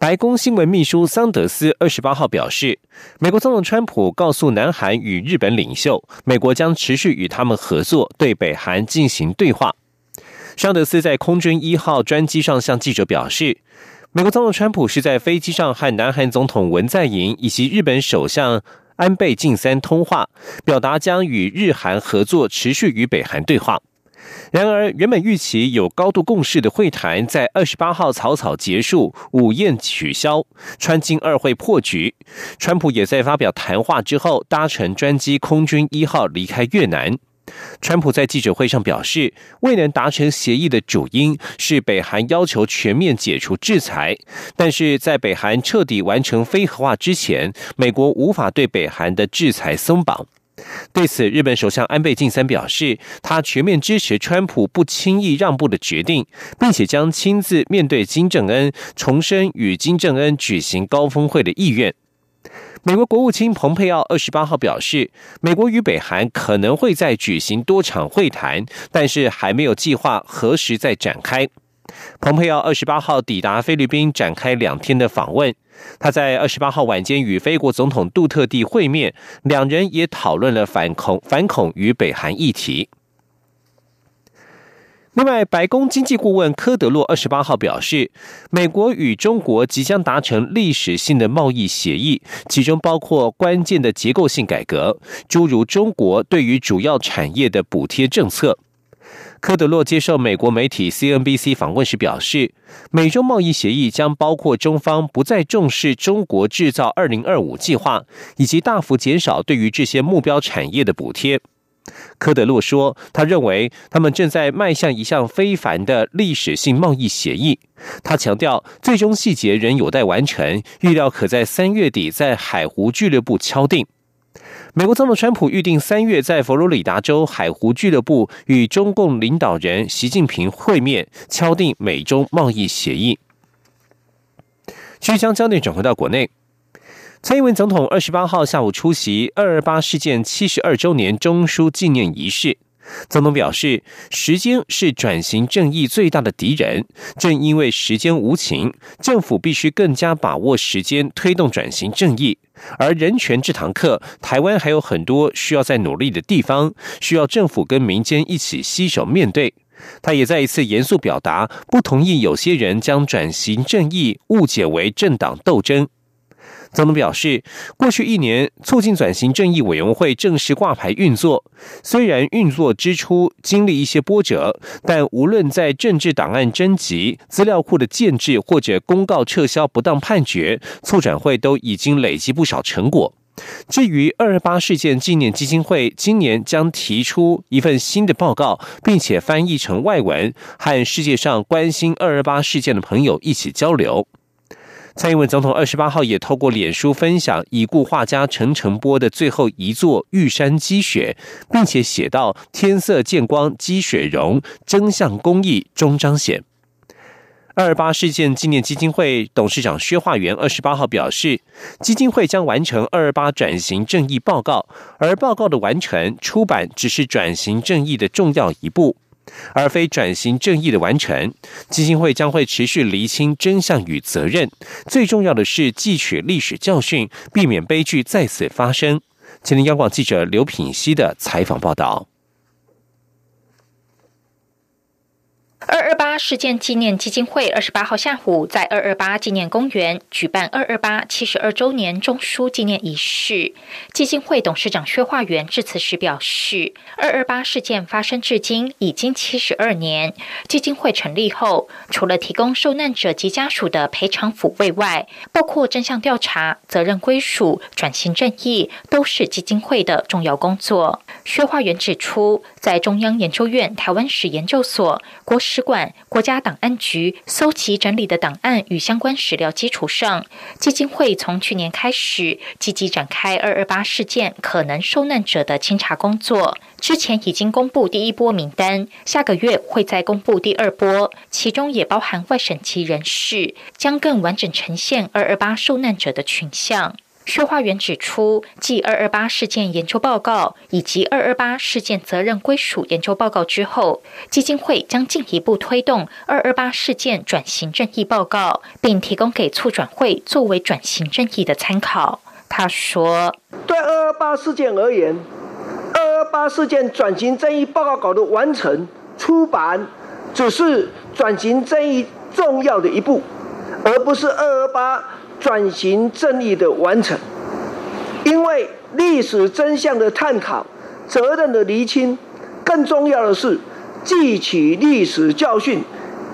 白宫新闻秘书桑德斯二十八号表示，美国总统川普告诉南韩与日本领袖，美国将持续与他们合作，对北韩进行对话。桑德斯在空军一号专机上向记者表示，美国总统川普是在飞机上和南韩总统文在寅以及日本首相安倍晋三通话，表达将与日韩合作，持续与北韩对话。然而，原本预期有高度共识的会谈，在二十八号草草结束，午宴取消，川金二会破局。川普也在发表谈话之后，搭乘专机空军一号离开越南。川普在记者会上表示，未能达成协议的主因是北韩要求全面解除制裁，但是在北韩彻底完成非核化之前，美国无法对北韩的制裁松绑。对此，日本首相安倍晋三表示，他全面支持川普不轻易让步的决定，并且将亲自面对金正恩，重申与金正恩举行高峰会的意愿。美国国务卿蓬佩奥二十八号表示，美国与北韩可能会在举行多场会谈，但是还没有计划何时再展开。蓬佩奥二十八号抵达菲律宾，展开两天的访问。他在二十八号晚间与菲国总统杜特地会面，两人也讨论了反恐、反恐与北韩议题。另外，白宫经济顾问科德洛二十八号表示，美国与中国即将达成历史性的贸易协议，其中包括关键的结构性改革，诸如中国对于主要产业的补贴政策。科德洛接受美国媒体 CNBC 访问时表示，美中贸易协议将包括中方不再重视中国制造二零二五计划，以及大幅减少对于这些目标产业的补贴。科德洛说，他认为他们正在迈向一项非凡的历史性贸易协议。他强调，最终细节仍有待完成，预料可在三月底在海湖俱乐部敲定。美国总统川普预定三月在佛罗里达州海湖俱乐部与中共领导人习近平会面，敲定美中贸易协议。继续将焦点转回到国内，蔡英文总统二十八号下午出席二二八事件七十二周年中书纪念仪式。总统表示，时间是转型正义最大的敌人。正因为时间无情，政府必须更加把握时间，推动转型正义。而人权这堂课，台湾还有很多需要再努力的地方，需要政府跟民间一起携手面对。他也再一次严肃表达，不同意有些人将转型正义误解为政党斗争。总统表示，过去一年，促进转型正义委员会正式挂牌运作。虽然运作之初经历一些波折，但无论在政治档案征集、资料库的建制，或者公告撤销不当判决，促转会都已经累积不少成果。至于二二八事件纪念基金会，今年将提出一份新的报告，并且翻译成外文，和世界上关心二二八事件的朋友一起交流。蔡英文总统二十八号也透过脸书分享已故画家陈澄波的最后一座玉山积雪，并且写道：“天色渐光积雪融，真相公义终彰显。”二二八事件纪念基金会董事长薛化元二十八号表示，基金会将完成二二八转型正义报告，而报告的完成出版只是转型正义的重要一步。而非转型正义的完成，基金会将会持续厘清真相与责任。最重要的是汲取历史教训，避免悲剧再次发生。前天央广记者刘品熙的采访报道。二二八事件纪念基金会二十八号下午在二二八纪念公园举办二二八七十二周年中书纪念仪式。基金会董事长薛化元致辞时表示，二二八事件发生至今已经七十二年。基金会成立后，除了提供受难者及家属的赔偿抚慰外，包括真相调查、责任归属、转型正义，都是基金会的重要工作。薛化元指出，在中央研究院台湾史研究所、国史。馆、国家档案局搜集整理的档案与相关史料基础上，基金会从去年开始积极展开二二八事件可能受难者的清查工作。之前已经公布第一波名单，下个月会再公布第二波，其中也包含外省籍人士，将更完整呈现二二八受难者的群像。薛化元指出，继二二八事件研究报告以及二二八事件责任归属研究报告之后，基金会将进一步推动二二八事件转型正义报告，并提供给促转会作为转型正义的参考。他说：“对二二八事件而言，二二八事件转型正义报告稿的完成出版，只是转型正义重要的一步，而不是二二八。”转型正义的完成，因为历史真相的探讨、责任的厘清，更重要的是记取历史教训，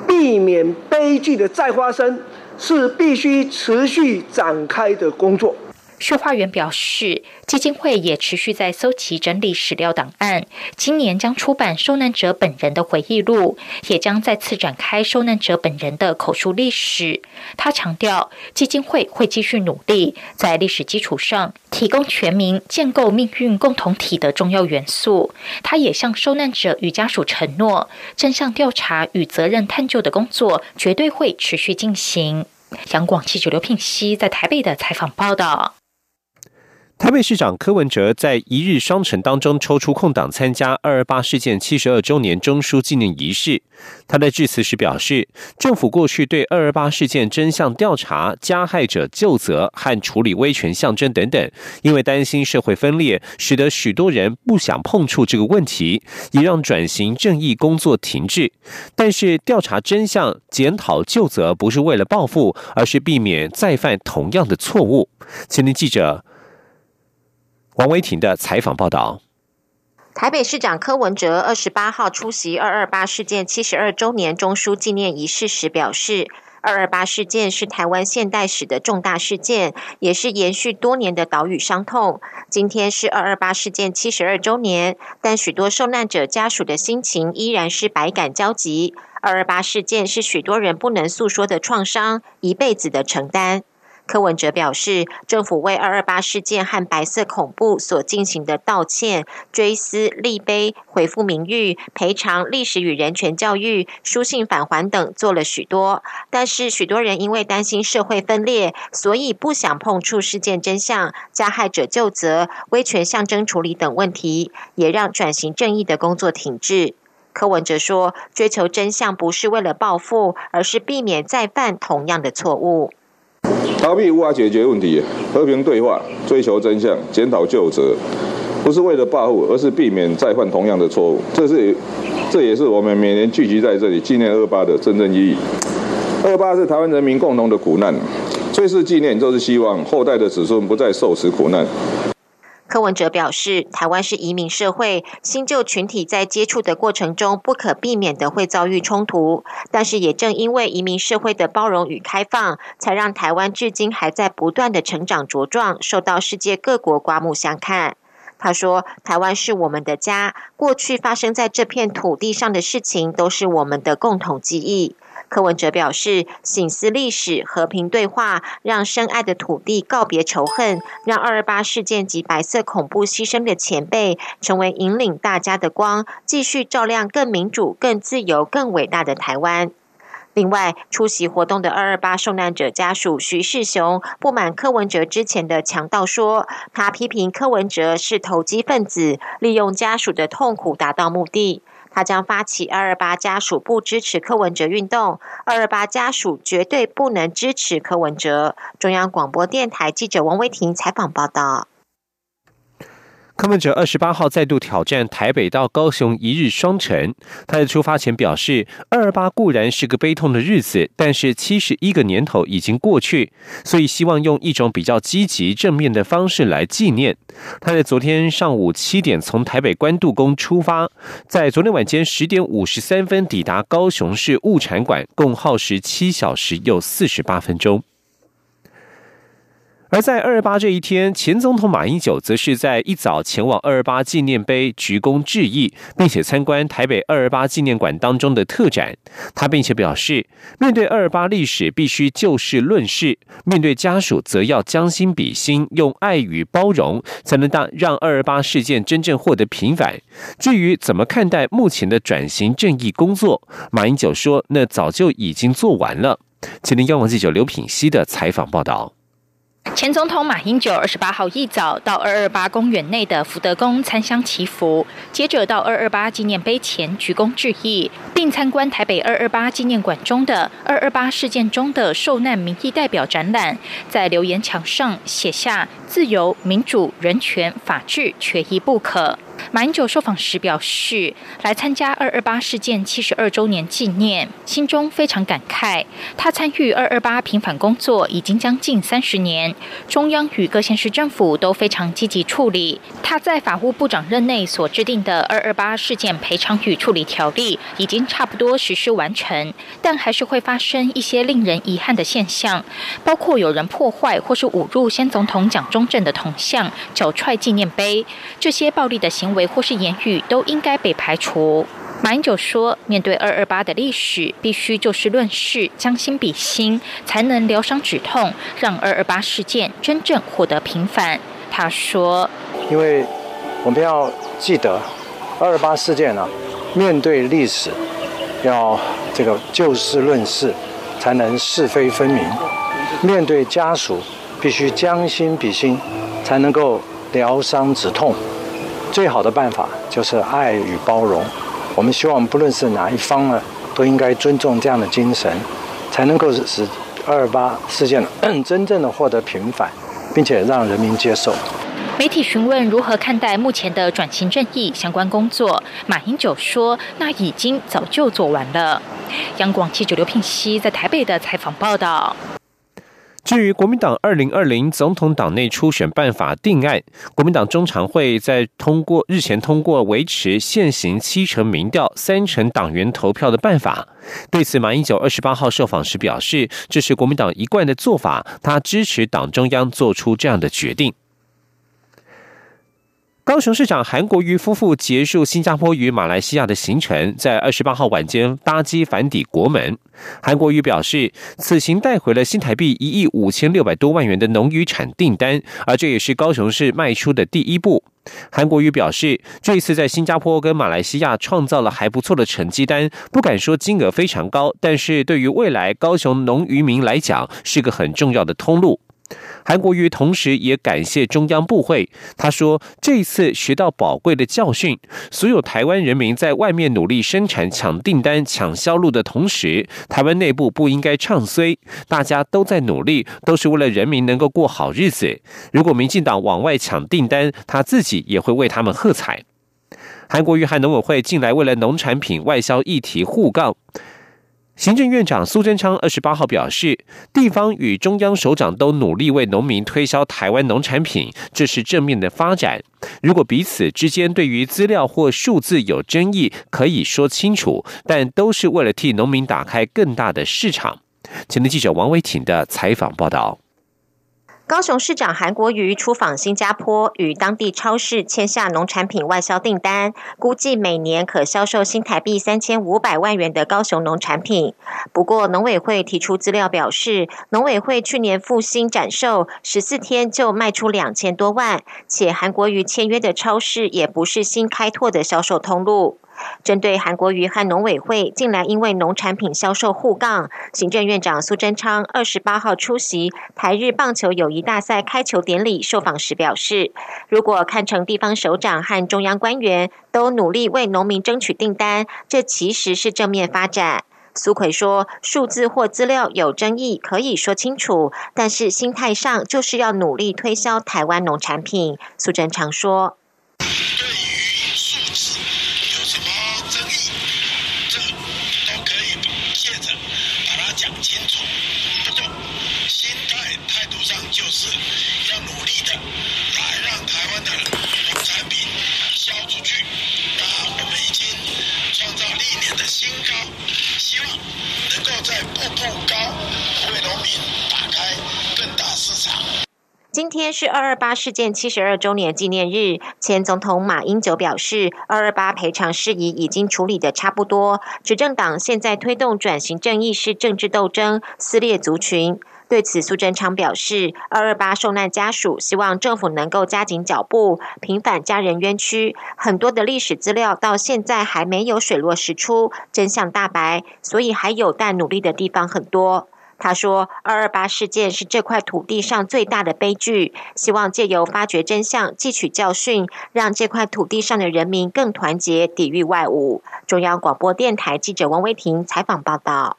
避免悲剧的再发生，是必须持续展开的工作。薛化元表示，基金会也持续在搜集整理史料档案，今年将出版受难者本人的回忆录，也将再次展开受难者本人的口述历史。他强调，基金会会继续努力，在历史基础上提供全民建构命运共同体的重要元素。他也向受难者与家属承诺，真相调查与责任探究的工作绝对会持续进行。杨广记者刘聘熙在台北的采访报道。台北市长柯文哲在一日双城当中抽出空档参加二二八事件七十二周年中书纪念仪式。他在致辞时表示，政府过去对二二八事件真相调查、加害者就责和处理威权象征等等，因为担心社会分裂，使得许多人不想碰触这个问题，也让转型正义工作停滞。但是，调查真相、检讨就责，不是为了报复，而是避免再犯同样的错误。前天记者。王维婷的采访报道：台北市长柯文哲二十八号出席二二八事件七十二周年中书纪念仪式时表示，二二八事件是台湾现代史的重大事件，也是延续多年的岛屿伤痛。今天是二二八事件七十二周年，但许多受难者家属的心情依然是百感交集。二二八事件是许多人不能诉说的创伤，一辈子的承担。柯文哲表示，政府为二二八事件和白色恐怖所进行的道歉、追思、立碑、恢复名誉、赔偿、历史与人权教育、书信返还等做了许多，但是许多人因为担心社会分裂，所以不想碰触事件真相、加害者就责、威权象征处理等问题，也让转型正义的工作停滞。柯文哲说，追求真相不是为了报复，而是避免再犯同样的错误。逃避无法解决问题，和平对话，追求真相，检讨旧责，不是为了报复，而是避免再犯同样的错误。这是，这也是我们每年聚集在这里纪念二八的真正意义。二八是台湾人民共同的苦难，最是纪念就是希望后代的子孙不再受此苦难。柯文哲表示，台湾是移民社会，新旧群体在接触的过程中不可避免的会遭遇冲突，但是也正因为移民社会的包容与开放，才让台湾至今还在不断的成长茁壮，受到世界各国刮目相看。他说：“台湾是我们的家，过去发生在这片土地上的事情，都是我们的共同记忆。”柯文哲表示，醒思历史，和平对话，让深爱的土地告别仇恨，让二二八事件及白色恐怖牺牲的前辈成为引领大家的光，继续照亮更民主、更自由、更伟大的台湾。另外，出席活动的二二八受难者家属徐世雄不满柯文哲之前的强盗说，他批评柯文哲是投机分子，利用家属的痛苦达到目的。他将发起二二八家属不支持柯文哲运动，二二八家属绝对不能支持柯文哲。中央广播电台记者王维婷采访报道。柯文哲二十八号再度挑战台北到高雄一日双城。他在出发前表示，二二八固然是个悲痛的日子，但是七十一个年头已经过去，所以希望用一种比较积极正面的方式来纪念。他在昨天上午七点从台北关渡宫出发，在昨天晚间十点五十三分抵达高雄市物产馆，共耗时七小时又四十八分钟。而在二二八这一天，前总统马英九则是在一早前往二二八纪念碑鞠躬致意，并且参观台北二二八纪念馆当中的特展。他并且表示，面对二二八历史，必须就事论事；面对家属，则要将心比心，用爱与包容，才能让让二二八事件真正获得平反。至于怎么看待目前的转型正义工作，马英九说，那早就已经做完了。吉林央广记者刘品熙的采访报道。前总统马英九二十八号一早到二二八公园内的福德宫参香祈福，接着到二二八纪念碑前鞠躬致意，并参观台北二二八纪念馆中的二二八事件中的受难民意代表展览，在留言墙上写下“自由、民主、人权、法治，缺一不可”。马英九受访时表示，来参加二二八事件七十二周年纪念，心中非常感慨。他参与二二八平反工作已经将近三十年，中央与各县市政府都非常积极处理。他在法务部长任内所制定的二二八事件赔偿与处理条例已经差不多实施完成，但还是会发生一些令人遗憾的现象，包括有人破坏或是侮辱先总统蒋中正的铜像、脚踹纪念碑，这些暴力的行为。行为或是言语都应该被排除。马英九说：“面对二二八的历史，必须就事论事，将心比心，才能疗伤止痛，让二二八事件真正获得平反。”他说：“因为我们要记得，二二八事件呢，面对历史，要这个就事论事，才能是非分明；面对家属，必须将心比心，才能够疗伤止痛。”最好的办法就是爱与包容。我们希望，不论是哪一方呢，都应该尊重这样的精神，才能够使二八事件 真正的获得平反，并且让人民接受。媒体询问如何看待目前的转型正义相关工作，马英九说：“那已经早就做完了。”央广记者刘聘熙在台北的采访报道。至于国民党二零二零总统党内初选办法定案，国民党中常会在通过日前通过维持现行七成民调、三成党员投票的办法。对此，马英九二十八号受访时表示，这是国民党一贯的做法，他支持党中央做出这样的决定。高雄市长韩国瑜夫妇结束新加坡与马来西亚的行程，在二十八号晚间搭机返抵国门。韩国瑜表示，此行带回了新台币一亿五千六百多万元的农渔产订单，而这也是高雄市迈出的第一步。韩国瑜表示，这一次在新加坡跟马来西亚创造了还不错的成绩单，不敢说金额非常高，但是对于未来高雄农渔民来讲，是个很重要的通路。韩国瑜同时也感谢中央部会，他说：“这一次学到宝贵的教训，所有台湾人民在外面努力生产、抢订单、抢销路的同时，台湾内部不应该唱衰，大家都在努力，都是为了人民能够过好日子。如果民进党往外抢订单，他自己也会为他们喝彩。”韩国瑜和农委会近来为了农产品外销议题互杠。行政院长苏贞昌二十八号表示，地方与中央首长都努力为农民推销台湾农产品，这是正面的发展。如果彼此之间对于资料或数字有争议，可以说清楚，但都是为了替农民打开更大的市场。前的记者王伟挺的采访报道。高雄市长韩国瑜出访新加坡，与当地超市签下农产品外销订单，估计每年可销售新台币三千五百万元的高雄农产品。不过，农委会提出资料表示，农委会去年复兴展售十四天就卖出两千多万，且韩国瑜签约的超市也不是新开拓的销售通路。针对韩国瑜和农委会近来因为农产品销售互杠，行政院长苏贞昌二十八号出席台日棒球友谊大赛开球典礼受访时表示，如果看成地方首长和中央官员都努力为农民争取订单，这其实是正面发展。苏奎说，数字或资料有争议可以说清楚，但是心态上就是要努力推销台湾农产品。苏贞昌说。在步步高为农民打开更大市场今天是二二八事件七十二周年纪念日前总统马英九表示二二八赔偿事宜已经处理得差不多执政党现在推动转型正义是政治斗争撕裂族群。对此，苏贞昌表示，二二八受难家属希望政府能够加紧脚步，平反家人冤屈。很多的历史资料到现在还没有水落石出，真相大白，所以还有待努力的地方很多。他说：“二二八事件是这块土地上最大的悲剧，希望借由发掘真相、汲取教训，让这块土地上的人民更团结，抵御外侮。”中央广播电台记者王威婷采访报道。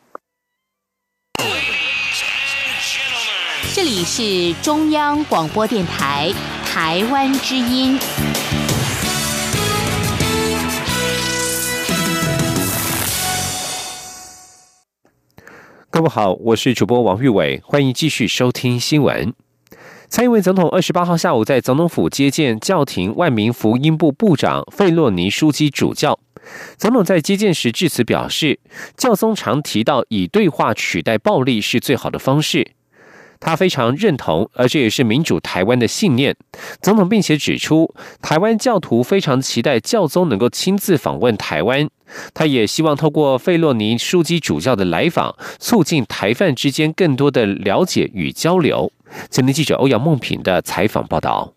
这里是中央广播电台台湾之音。各位好，我是主播王玉伟，欢迎继续收听新闻。蔡英文总统二十八号下午在总统府接见教廷万民福音部部长费洛尼枢机主教。总统在接见时致辞表示，教宗常提到以对话取代暴力是最好的方式。他非常认同，而这也是民主台湾的信念。总统并且指出，台湾教徒非常期待教宗能够亲自访问台湾。他也希望透过费洛尼枢机主教的来访，促进台范之间更多的了解与交流。前天记者欧阳梦平的采访报道。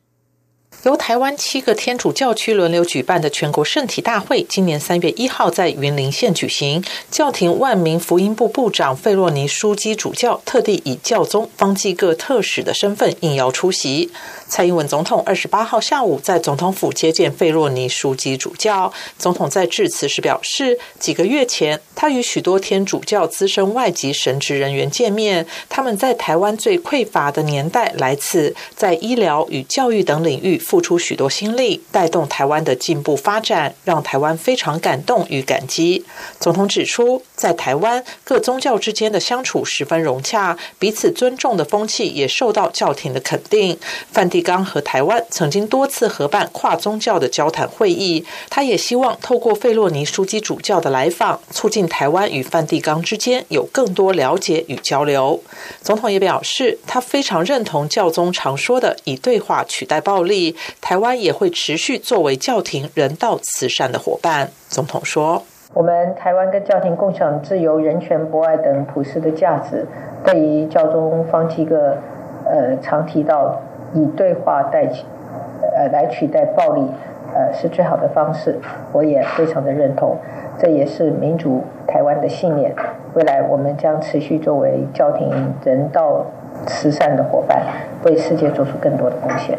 由台湾七个天主教区轮流举办的全国圣体大会，今年三月一号在云林县举行。教廷万民福音部部长费洛尼枢机主教特地以教宗方济各特使的身份应邀出席。蔡英文总统二十八号下午在总统府接见费洛尼书记主教。总统在致辞时表示，几个月前，他与许多天主教资深外籍神职人员见面，他们在台湾最匮乏的年代来此，在医疗与教育等领域付出许多心力，带动台湾的进步发展，让台湾非常感动与感激。总统指出，在台湾各宗教之间的相处十分融洽，彼此尊重的风气也受到教廷的肯定。梵蒂。刚和台湾曾经多次合办跨宗教的交谈会议，他也希望透过费洛尼枢机主教的来访，促进台湾与梵蒂冈之间有更多了解与交流。总统也表示，他非常认同教宗常说的“以对话取代暴力”，台湾也会持续作为教廷人道慈善的伙伴。总统说：“我们台湾跟教廷共享自由、人权、博爱等普世的价值，对于教宗方济各，呃，常提到。”以对话代替，呃，来取代暴力，呃，是最好的方式。我也非常的认同，这也是民主台湾的信念。未来我们将持续作为教廷人道慈善的伙伴，为世界做出更多的贡献。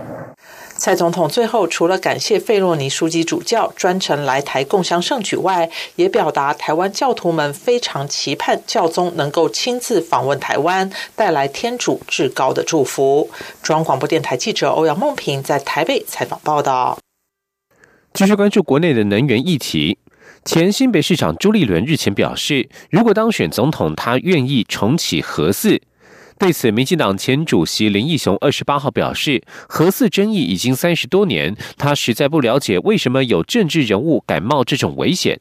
蔡总统最后除了感谢费洛尼书记主教专程来台共襄盛举外，也表达台湾教徒们非常期盼教宗能够亲自访问台湾，带来天主至高的祝福。中央广播电台记者欧阳梦平在台北采访报道。继续关注国内的能源议题，前新北市长朱立伦日前表示，如果当选总统，他愿意重启核四。对此，民进党前主席林义雄二十八号表示，核四争议已经三十多年，他实在不了解为什么有政治人物敢冒这种危险。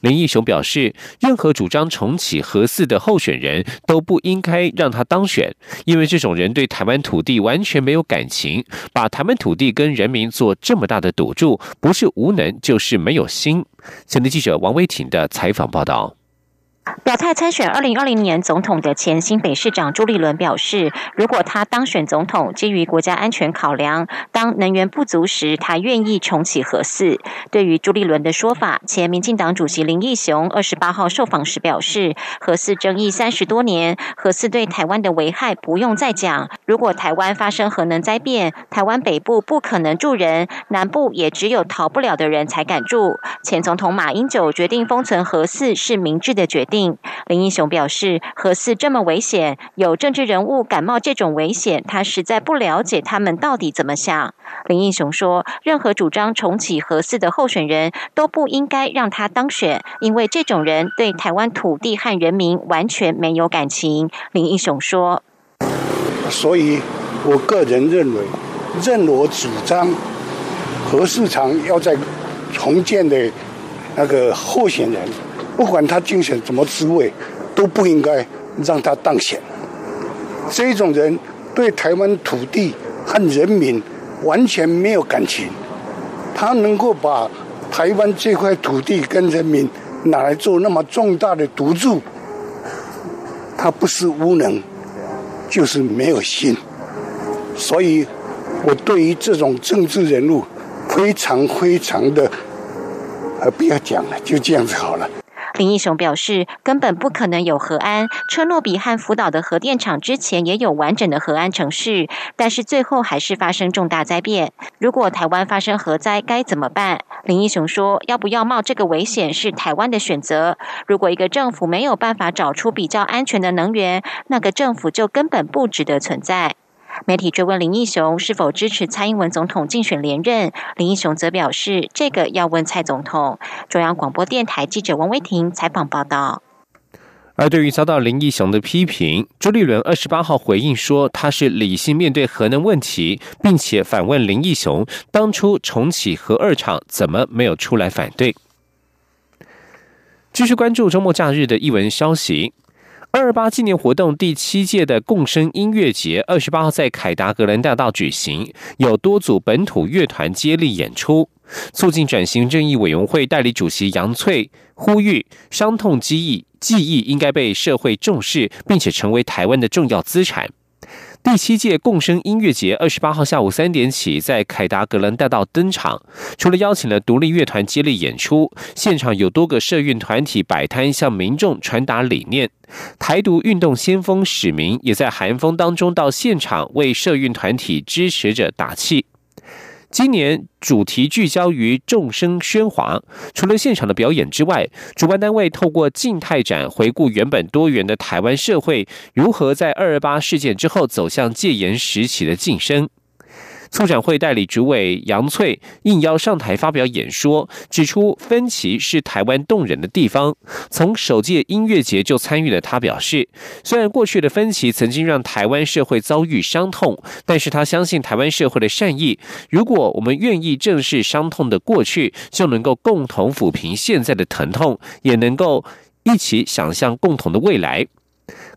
林义雄表示，任何主张重启核四的候选人都不应该让他当选，因为这种人对台湾土地完全没有感情，把台湾土地跟人民做这么大的赌注，不是无能就是没有心。前的记者王威婷的采访报道。表态参选二零二零年总统的前新北市长朱立伦表示，如果他当选总统，基于国家安全考量，当能源不足时，他愿意重启核四。对于朱立伦的说法，前民进党主席林义雄二十八号受访时表示，核四争议三十多年，核四对台湾的危害不用再讲。如果台湾发生核能灾变，台湾北部不可能住人，南部也只有逃不了的人才敢住。前总统马英九决定封存核四是明智的决定。定林英雄表示，核四这么危险，有政治人物感冒这种危险，他实在不了解他们到底怎么想。林英雄说，任何主张重启核四的候选人都不应该让他当选，因为这种人对台湾土地和人民完全没有感情。林英雄说，所以我个人认为，任我主张核市场要在重建的那个候选人。不管他竞选什么职位，都不应该让他当选。这种人对台湾土地和人民完全没有感情，他能够把台湾这块土地跟人民拿来做那么重大的赌注，他不是无能，就是没有心。所以，我对于这种政治人物，非常非常的，呃，不要讲了，就这样子好了。林义雄表示，根本不可能有核安。车诺比和福岛的核电厂之前也有完整的核安城市，但是最后还是发生重大灾变。如果台湾发生核灾，该怎么办？林义雄说：“要不要冒这个危险是台湾的选择。如果一个政府没有办法找出比较安全的能源，那个政府就根本不值得存在。”媒体追问林义雄是否支持蔡英文总统竞选连任，林义雄则表示：“这个要问蔡总统。”中央广播电台记者王威婷采访报道。而对于遭到林义雄的批评，朱立伦二十八号回应说：“他是理性面对核能问题，并且反问林义雄，当初重启核二厂怎么没有出来反对？”继续关注周末假日的译文消息。二二八纪念活动第七届的共生音乐节，二十八号在凯达格兰大道举行，有多组本土乐团接力演出。促进转型正义委员会代理主席杨翠呼吁，伤痛记忆记忆应该被社会重视，并且成为台湾的重要资产。第七届共生音乐节二十八号下午三点起在凯达格兰大道登场，除了邀请了独立乐团接力演出，现场有多个社运团体摆摊向民众传达理念。台独运动先锋史明也在寒风当中到现场为社运团体支持者打气。今年主题聚焦于众生喧哗，除了现场的表演之外，主办单位透过静态展回顾原本多元的台湾社会如何在二二八事件之后走向戒严时期的晋升。促展会代理主委杨翠应邀上台发表演说，指出分歧是台湾动人的地方。从首届音乐节就参与的，他表示，虽然过去的分歧曾经让台湾社会遭遇伤痛，但是他相信台湾社会的善意。如果我们愿意正视伤痛的过去，就能够共同抚平现在的疼痛，也能够一起想象共同的未来。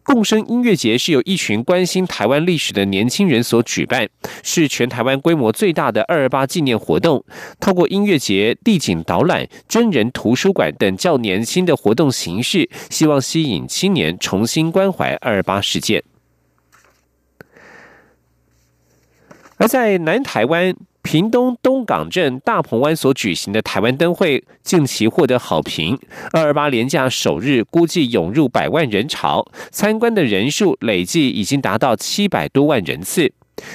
共生音乐节是由一群关心台湾历史的年轻人所举办，是全台湾规模最大的二二八纪念活动。透过音乐节、地景导览、真人图书馆等较年轻的活动形式，希望吸引青年重新关怀二二八事件。而在南台湾。屏东东港镇大鹏湾所举行的台湾灯会近期获得好评。二二八连假首日，估计涌入百万人潮，参观的人数累计已经达到七百多万人次。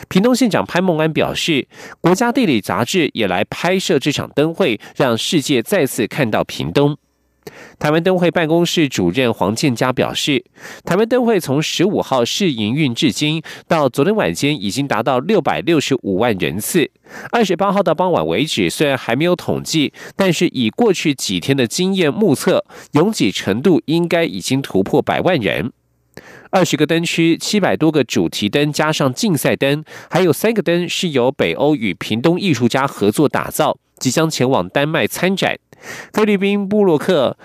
屏东县长潘孟安表示，国家地理杂志也来拍摄这场灯会，让世界再次看到屏东。台湾灯会办公室主任黄建佳表示，台湾灯会从十五号试营运至今，到昨天晚间已经达到六百六十五万人次。二十八号到傍晚为止，虽然还没有统计，但是以过去几天的经验目测，拥挤程度应该已经突破百万人。二十个灯区，七百多个主题灯，加上竞赛灯，还有三个灯是由北欧与屏东艺术家合作打造，即将前往丹麦参展。菲律宾布洛克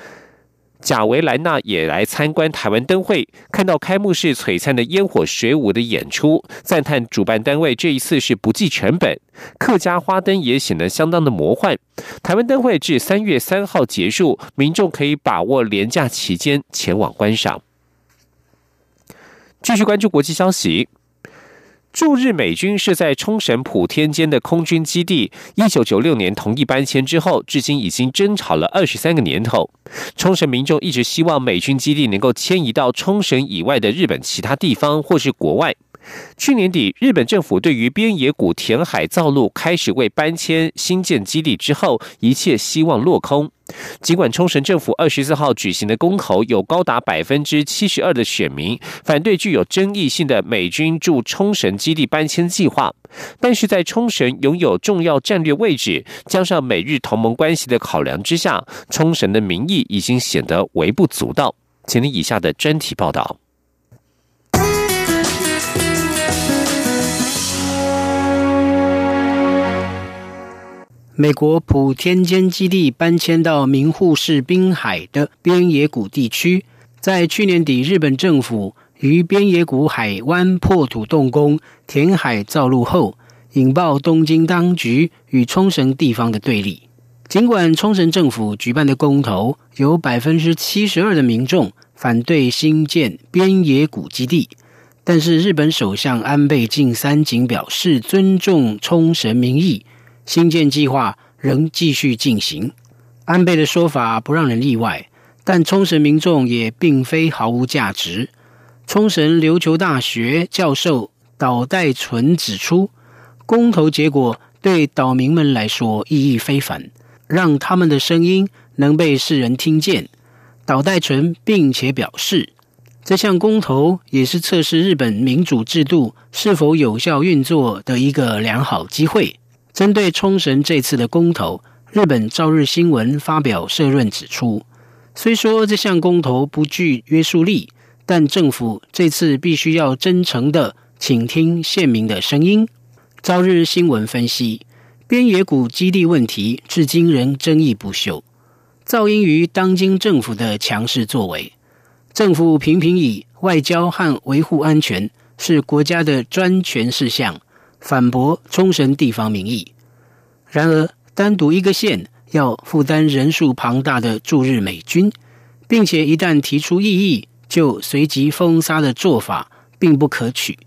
贾维兰娜也来参观台湾灯会，看到开幕式璀璨的烟火水舞的演出，赞叹主办单位这一次是不计成本。客家花灯也显得相当的魔幻。台湾灯会至三月三号结束，民众可以把握连假期间前往观赏。继续关注国际消息。驻日美军是在冲绳普天间的空军基地，一九九六年同意搬迁之后，至今已经争吵了二十三个年头。冲绳民众一直希望美军基地能够迁移到冲绳以外的日本其他地方或是国外。去年底，日本政府对于边野古填海造陆开始为搬迁新建基地之后，一切希望落空。尽管冲绳政府二十四号举行的公投有高达百分之七十二的选民反对具有争议性的美军驻冲绳基地搬迁计划，但是在冲绳拥有重要战略位置，加上美日同盟关系的考量之下，冲绳的民意已经显得微不足道。请听以下的专题报道。美国普天间基地搬迁到名护市滨海的边野古地区，在去年底，日本政府于边野古海湾破土动工、填海造陆后，引爆东京当局与冲绳地方的对立。尽管冲绳政府举办的公投有百分之七十二的民众反对新建边野古基地，但是日本首相安倍晋三仅表示尊重冲绳民意，新建计划仍继续进行。安倍的说法不让人意外，但冲绳民众也并非毫无价值。冲绳琉球大学教授岛代纯指出，公投结果对岛民们来说意义非凡。让他们的声音能被世人听见。岛代纯并且表示，这项公投也是测试日本民主制度是否有效运作的一个良好机会。针对冲绳这次的公投，日本朝日新闻发表社论指出，虽说这项公投不具约束力，但政府这次必须要真诚的倾听县民的声音。朝日新闻分析。边野古基地问题至今仍争议不休，噪音于当今政府的强势作为。政府频频以外交和维护安全是国家的专权事项，反驳冲绳地方民意。然而，单独一个县要负担人数庞大的驻日美军，并且一旦提出异议就随即封杀的做法，并不可取。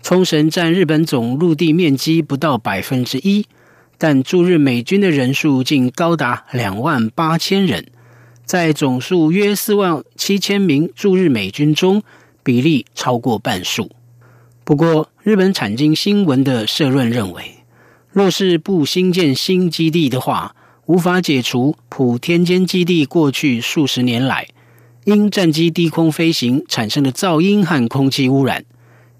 冲绳占日本总陆地面积不到百分之一。但驻日美军的人数竟高达两万八千人，在总数约四万七千名驻日美军中，比例超过半数。不过，日本产经新闻的社论认为，若是不新建新基地的话，无法解除普天间基地过去数十年来因战机低空飞行产生的噪音和空气污染，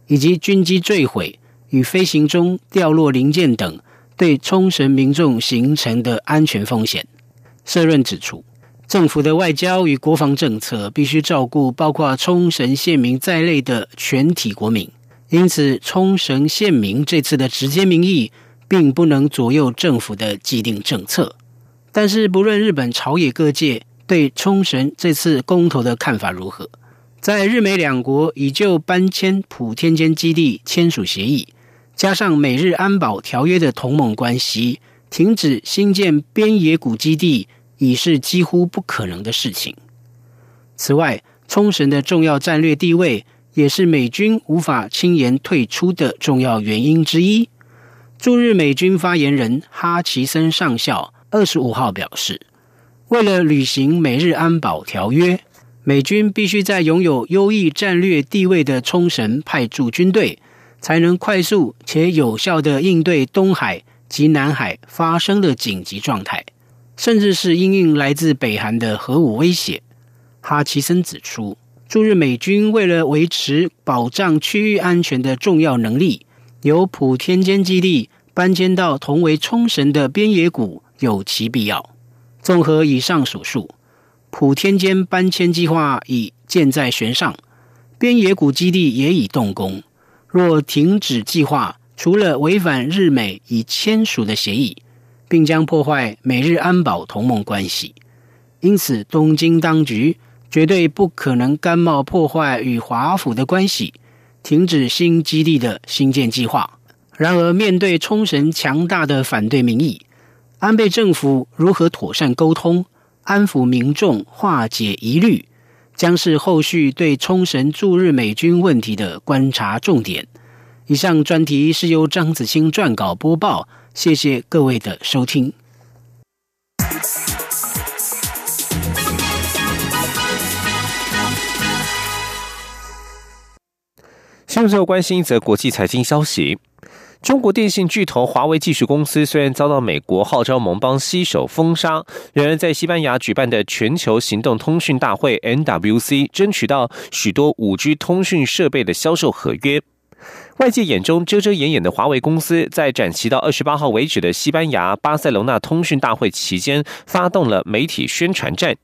以及军机坠毁与飞行中掉落零件等。对冲绳民众形成的安全风险，社论指出，政府的外交与国防政策必须照顾包括冲绳县民在内的全体国民，因此冲绳县民这次的直接民意并不能左右政府的既定政策。但是，不论日本朝野各界对冲绳这次公投的看法如何，在日美两国已就搬迁普天间基地签署协议。加上美日安保条约的同盟关系，停止新建边野古基地已是几乎不可能的事情。此外，冲绳的重要战略地位也是美军无法轻言退出的重要原因之一。驻日美军发言人哈奇森上校二十五号表示，为了履行美日安保条约，美军必须在拥有优异战略地位的冲绳派驻军队。才能快速且有效的应对东海及南海发生的紧急状态，甚至是应应来自北韩的核武威胁。哈奇森指出，驻日美军为了维持保障区域安全的重要能力，由普天间基地搬迁到同为冲绳的边野古有其必要。综合以上所述，普天间搬迁计划已箭在弦上，边野古基地也已动工。若停止计划，除了违反日美已签署的协议，并将破坏美日安保同盟关系，因此东京当局绝对不可能甘冒破坏与华府的关系，停止新基地的新建计划。然而，面对冲绳强大的反对民意，安倍政府如何妥善沟通、安抚民众、化解疑虑？将是后续对冲绳驻日美军问题的观察重点。以上专题是由张子清撰稿播报，谢谢各位的收听。新闻最后关心一则国际财经消息。中国电信巨头华为技术公司虽然遭到美国号召盟邦携手封杀，仍然在西班牙举办的全球行动通讯大会 （NWC） 争取到许多五 G 通讯设备的销售合约。外界眼中遮遮掩掩的华为公司在展期到二十八号为止的西班牙巴塞隆纳通讯大会期间，发动了媒体宣传战。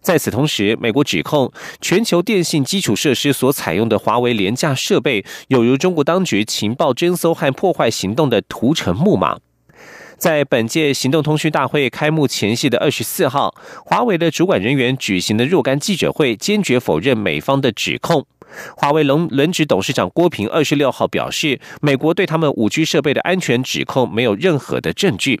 在此同时，美国指控全球电信基础设施所采用的华为廉价设备，有如中国当局情报侦搜和破坏行动的屠城木马。在本届行动通讯大会开幕前夕的二十四号，华为的主管人员举行的若干记者会，坚决否认美方的指控。华为轮轮值董事长郭平二十六号表示，美国对他们五 G 设备的安全指控没有任何的证据。